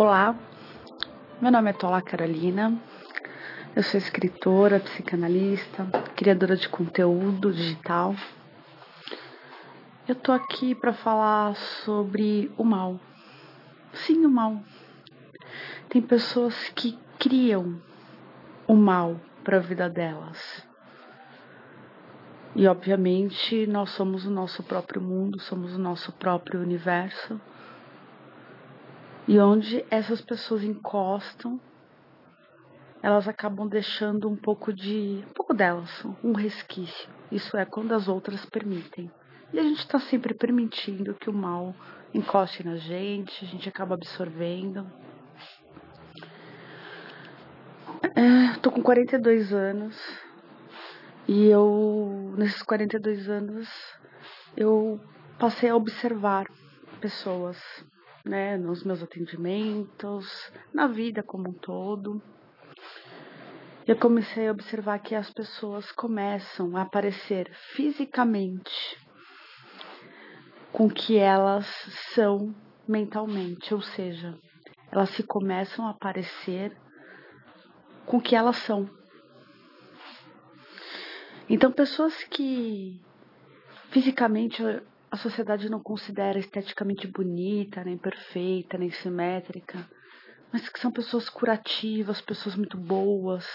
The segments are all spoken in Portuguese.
Olá, meu nome é Tola Carolina, eu sou escritora, psicanalista, criadora de conteúdo digital. Eu tô aqui para falar sobre o mal. Sim, o mal. Tem pessoas que criam o mal para a vida delas. E obviamente nós somos o nosso próprio mundo, somos o nosso próprio universo e onde essas pessoas encostam, elas acabam deixando um pouco de. um pouco delas, um resquício. Isso é quando as outras permitem. E a gente está sempre permitindo que o mal encoste na gente, a gente acaba absorvendo. É, tô com 42 anos e eu, nesses 42 anos, eu passei a observar pessoas né, nos meus atendimentos, na vida como um todo. Eu comecei a observar que as pessoas começam a aparecer fisicamente com que elas são mentalmente, ou seja, elas se começam a aparecer com que elas são. Então, pessoas que fisicamente a sociedade não considera esteticamente bonita, nem perfeita, nem simétrica, mas que são pessoas curativas, pessoas muito boas,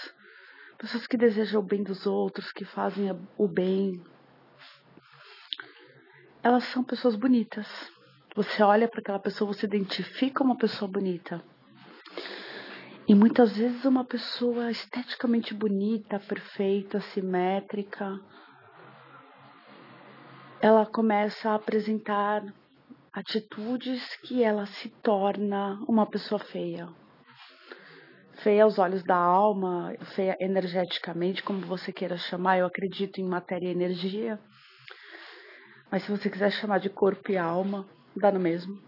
pessoas que desejam o bem dos outros, que fazem o bem. Elas são pessoas bonitas. Você olha para aquela pessoa, você identifica uma pessoa bonita. E muitas vezes uma pessoa esteticamente bonita, perfeita, simétrica, ela começa a apresentar atitudes que ela se torna uma pessoa feia. Feia aos olhos da alma, feia energeticamente, como você queira chamar. Eu acredito em matéria e energia. Mas se você quiser chamar de corpo e alma, dá no mesmo.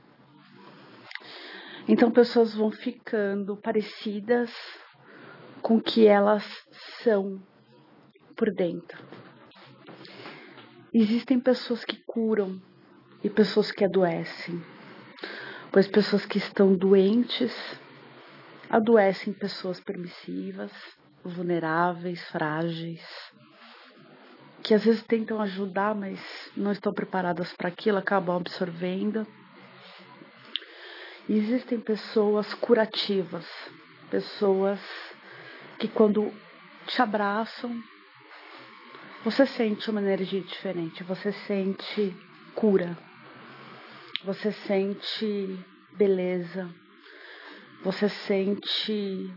Então, pessoas vão ficando parecidas com o que elas são por dentro. Existem pessoas que curam e pessoas que adoecem, pois pessoas que estão doentes adoecem pessoas permissivas, vulneráveis, frágeis, que às vezes tentam ajudar, mas não estão preparadas para aquilo, acabam absorvendo. E existem pessoas curativas, pessoas que quando te abraçam, você sente uma energia diferente, você sente cura, você sente beleza, você sente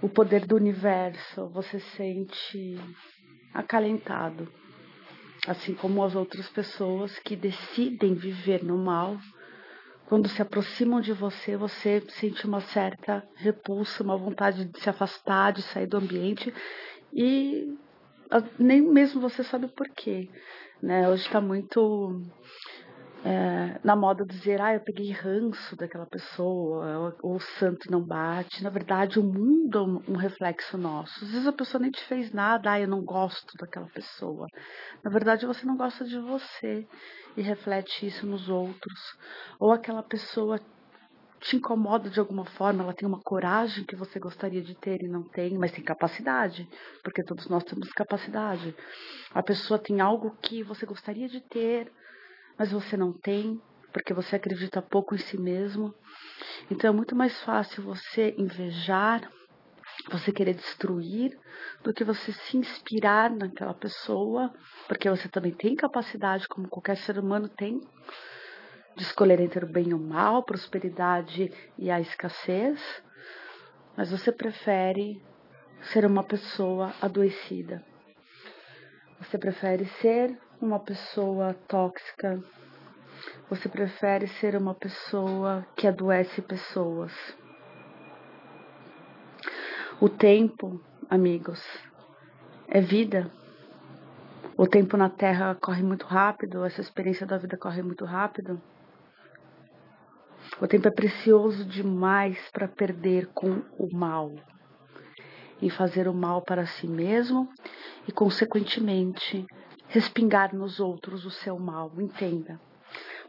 o poder do universo, você sente acalentado. Assim como as outras pessoas que decidem viver no mal, quando se aproximam de você, você sente uma certa repulsa, uma vontade de se afastar, de sair do ambiente e nem mesmo você sabe o porquê. Né? Hoje está muito é, na moda dizer, ah, eu peguei ranço daquela pessoa, ou o santo não bate. Na verdade, o mundo é um reflexo nosso. Às vezes a pessoa nem te fez nada, ah, eu não gosto daquela pessoa. Na verdade, você não gosta de você e reflete isso nos outros. Ou aquela pessoa te incomoda de alguma forma, ela tem uma coragem que você gostaria de ter e não tem, mas tem capacidade, porque todos nós temos capacidade. A pessoa tem algo que você gostaria de ter, mas você não tem, porque você acredita pouco em si mesmo. Então é muito mais fácil você invejar, você querer destruir, do que você se inspirar naquela pessoa, porque você também tem capacidade, como qualquer ser humano tem, de escolher entre o bem e o mal, prosperidade e a escassez, mas você prefere ser uma pessoa adoecida. Você prefere ser uma pessoa tóxica. Você prefere ser uma pessoa que adoece pessoas. O tempo, amigos, é vida. O tempo na Terra corre muito rápido, essa experiência da vida corre muito rápido. O tempo é precioso demais para perder com o mal, em fazer o mal para si mesmo e, consequentemente, respingar nos outros o seu mal. Entenda.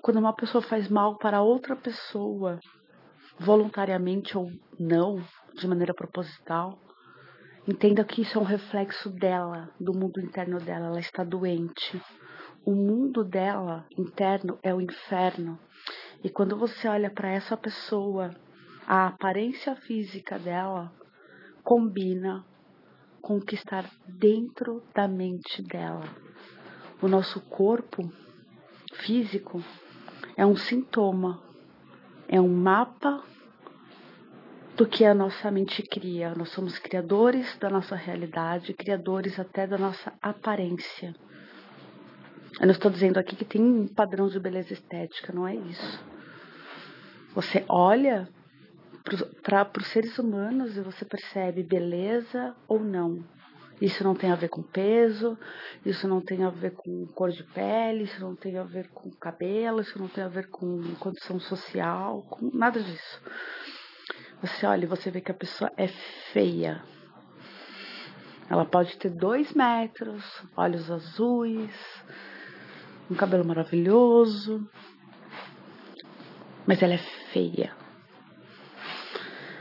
Quando uma pessoa faz mal para outra pessoa, voluntariamente ou não, de maneira proposital, entenda que isso é um reflexo dela, do mundo interno dela. Ela está doente. O mundo dela interno é o inferno. E quando você olha para essa pessoa, a aparência física dela combina com o que está dentro da mente dela. O nosso corpo físico é um sintoma, é um mapa do que a nossa mente cria. Nós somos criadores da nossa realidade, criadores até da nossa aparência. Eu não estou dizendo aqui que tem um padrão de beleza estética, não é isso. Você olha para os seres humanos e você percebe beleza ou não. Isso não tem a ver com peso, isso não tem a ver com cor de pele, isso não tem a ver com cabelo, isso não tem a ver com condição social, com nada disso. Você olha e você vê que a pessoa é feia. Ela pode ter dois metros, olhos azuis, um cabelo maravilhoso, mas ela é feia.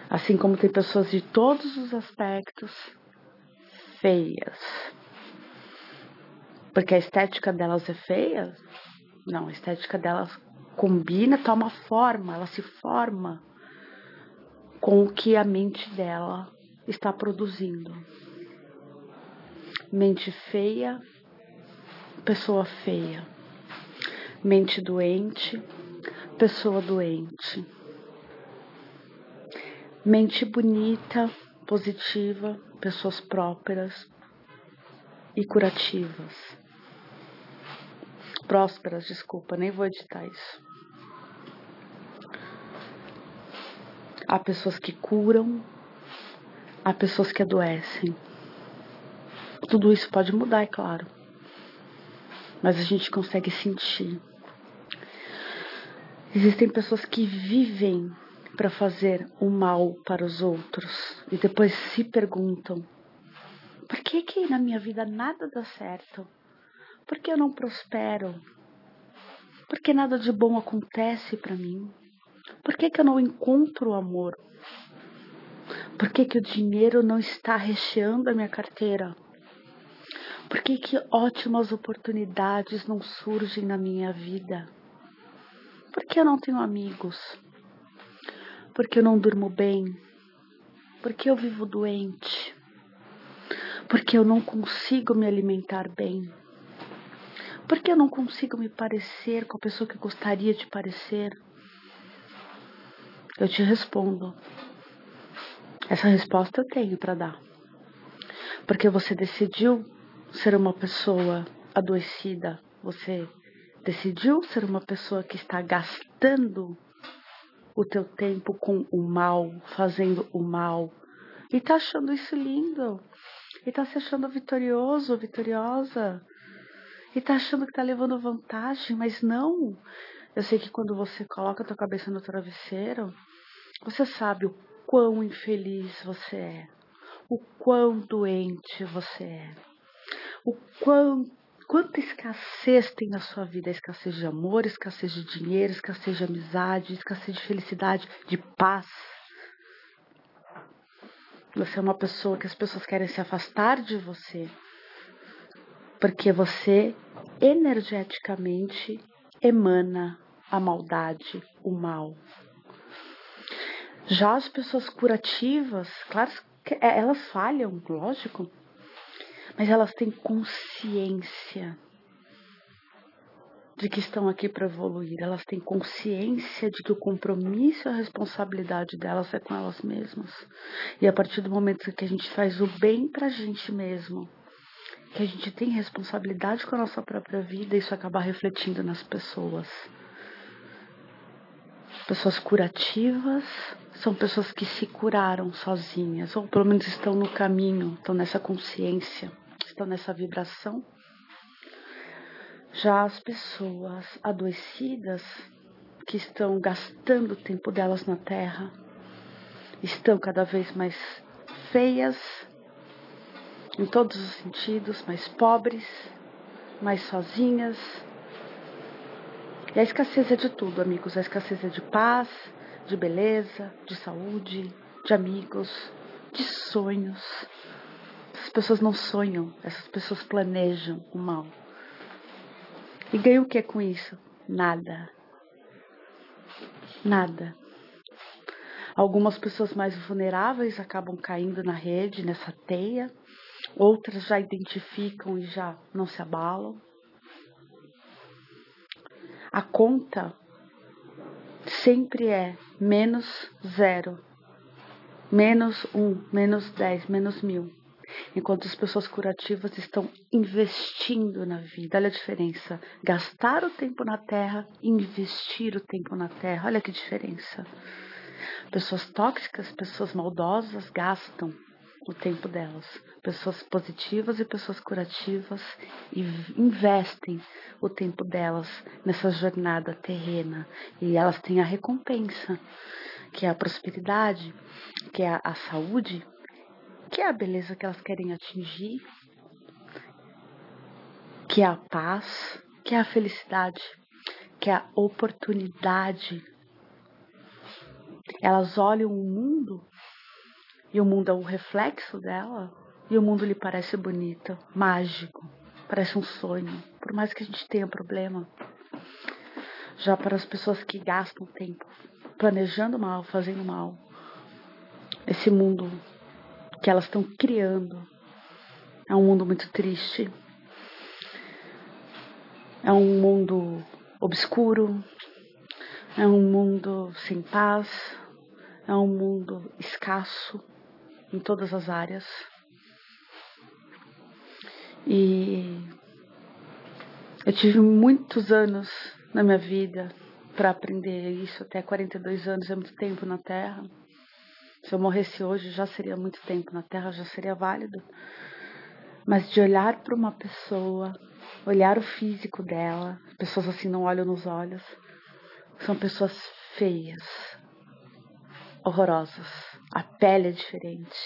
Assim como tem pessoas de todos os aspectos feias. Porque a estética delas é feia? Não, a estética delas combina, toma forma, ela se forma com o que a mente dela está produzindo. Mente feia, pessoa feia. Mente doente, pessoa doente. Mente bonita, positiva, pessoas prósperas e curativas. Prósperas, desculpa, nem vou editar isso. Há pessoas que curam, há pessoas que adoecem. Tudo isso pode mudar, é claro. Mas a gente consegue sentir. Existem pessoas que vivem para fazer o mal para os outros e depois se perguntam: por que que na minha vida nada dá certo? Por que eu não prospero? Por que nada de bom acontece para mim? Por que que eu não encontro o amor? Por que que o dinheiro não está recheando a minha carteira? Por que que ótimas oportunidades não surgem na minha vida? Por que eu não tenho amigos? Por que eu não durmo bem? Por que eu vivo doente? Por que eu não consigo me alimentar bem? Por que eu não consigo me parecer com a pessoa que gostaria de parecer? Eu te respondo. Essa resposta eu tenho para dar. Porque você decidiu ser uma pessoa adoecida, você decidiu ser uma pessoa que está gastando o teu tempo com o mal, fazendo o mal, e tá achando isso lindo, e tá se achando vitorioso, vitoriosa, e tá achando que tá levando vantagem, mas não. Eu sei que quando você coloca a tua cabeça no travesseiro, você sabe o quão infeliz você é, o quão doente você é, o quão Quanta escassez tem na sua vida? Escassez de amor, escassez de dinheiro, escassez de amizade, escassez de felicidade, de paz. Você é uma pessoa que as pessoas querem se afastar de você porque você energeticamente emana a maldade, o mal. Já as pessoas curativas, claro elas falham, lógico, mas elas têm consciência de que estão aqui para evoluir, elas têm consciência de que o compromisso e a responsabilidade delas é com elas mesmas. E a partir do momento que a gente faz o bem para a gente mesmo, que a gente tem responsabilidade com a nossa própria vida, isso acaba refletindo nas pessoas. Pessoas curativas são pessoas que se curaram sozinhas, ou pelo menos estão no caminho, estão nessa consciência estão nessa vibração. Já as pessoas adoecidas que estão gastando o tempo delas na Terra estão cada vez mais feias em todos os sentidos, mais pobres, mais sozinhas. E a escassez é de tudo, amigos. A escassez é de paz, de beleza, de saúde, de amigos, de sonhos. Pessoas não sonham, essas pessoas planejam o mal. E ganham o que com isso? Nada. Nada. Algumas pessoas mais vulneráveis acabam caindo na rede, nessa teia. Outras já identificam e já não se abalam. A conta sempre é menos zero, menos um, menos dez, menos mil. Enquanto as pessoas curativas estão investindo na vida. Olha a diferença. Gastar o tempo na terra, investir o tempo na terra. Olha que diferença. Pessoas tóxicas, pessoas maldosas gastam o tempo delas. Pessoas positivas e pessoas curativas investem o tempo delas nessa jornada terrena e elas têm a recompensa, que é a prosperidade, que é a saúde, que é a beleza que elas querem atingir, que é a paz, que é a felicidade, que é a oportunidade. Elas olham o mundo e o mundo é o reflexo dela, e o mundo lhe parece bonito, mágico, parece um sonho, por mais que a gente tenha problema. Já para as pessoas que gastam tempo planejando mal, fazendo mal, esse mundo que elas estão criando é um mundo muito triste. É um mundo obscuro, é um mundo sem paz, é um mundo escasso, em todas as áreas. E eu tive muitos anos na minha vida para aprender isso, até 42 anos é muito tempo na Terra. Se eu morresse hoje, já seria muito tempo na Terra, já seria válido. Mas de olhar para uma pessoa, olhar o físico dela, pessoas assim não olham nos olhos, são pessoas feias, horrorosas. A pele é diferente.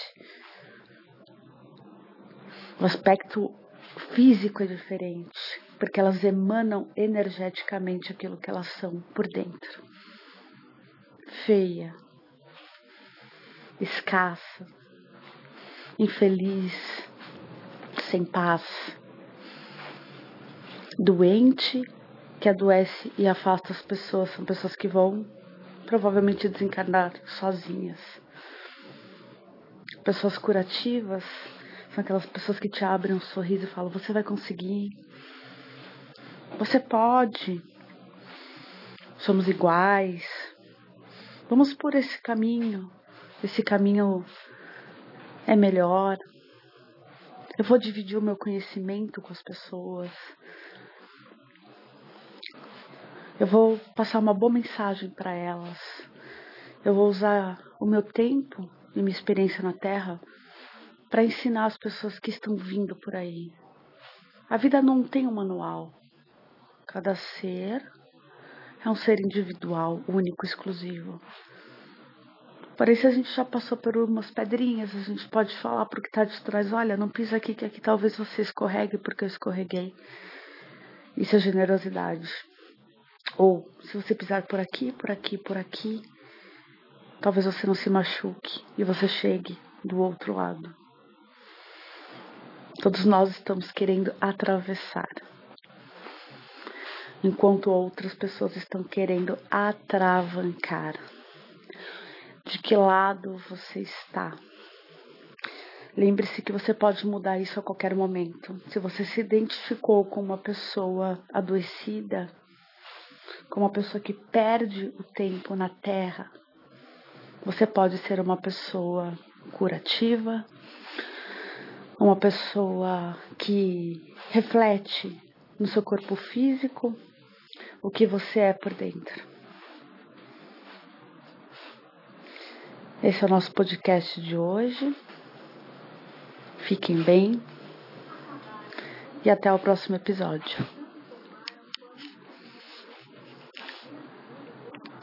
O aspecto físico é diferente, porque elas emanam energeticamente aquilo que elas são por dentro. Feia, escassa, infeliz, sem paz, doente, que adoece e afasta as pessoas, são pessoas que vão provavelmente desencarnar sozinhas. Pessoas curativas são aquelas pessoas que te abrem um sorriso e falam: Você vai conseguir. Você pode. Somos iguais. Vamos por esse caminho. Esse caminho é melhor. Eu vou dividir o meu conhecimento com as pessoas. Eu vou passar uma boa mensagem para elas. Eu vou usar o meu tempo e minha experiência na Terra para ensinar as pessoas que estão vindo por aí. A vida não tem um manual. Cada ser é um ser individual, único, exclusivo. Porém, se a gente já passou por umas pedrinhas, a gente pode falar para o que está de trás: olha, não pisa aqui, que aqui talvez você escorregue porque eu escorreguei. Isso é generosidade. Ou se você pisar por aqui, por aqui, por aqui, talvez você não se machuque e você chegue do outro lado. Todos nós estamos querendo atravessar, enquanto outras pessoas estão querendo atravancar. De que lado você está? Lembre-se que você pode mudar isso a qualquer momento. Se você se identificou com uma pessoa adoecida, como uma pessoa que perde o tempo na terra. Você pode ser uma pessoa curativa, uma pessoa que reflete no seu corpo físico o que você é por dentro. Esse é o nosso podcast de hoje. Fiquem bem e até o próximo episódio.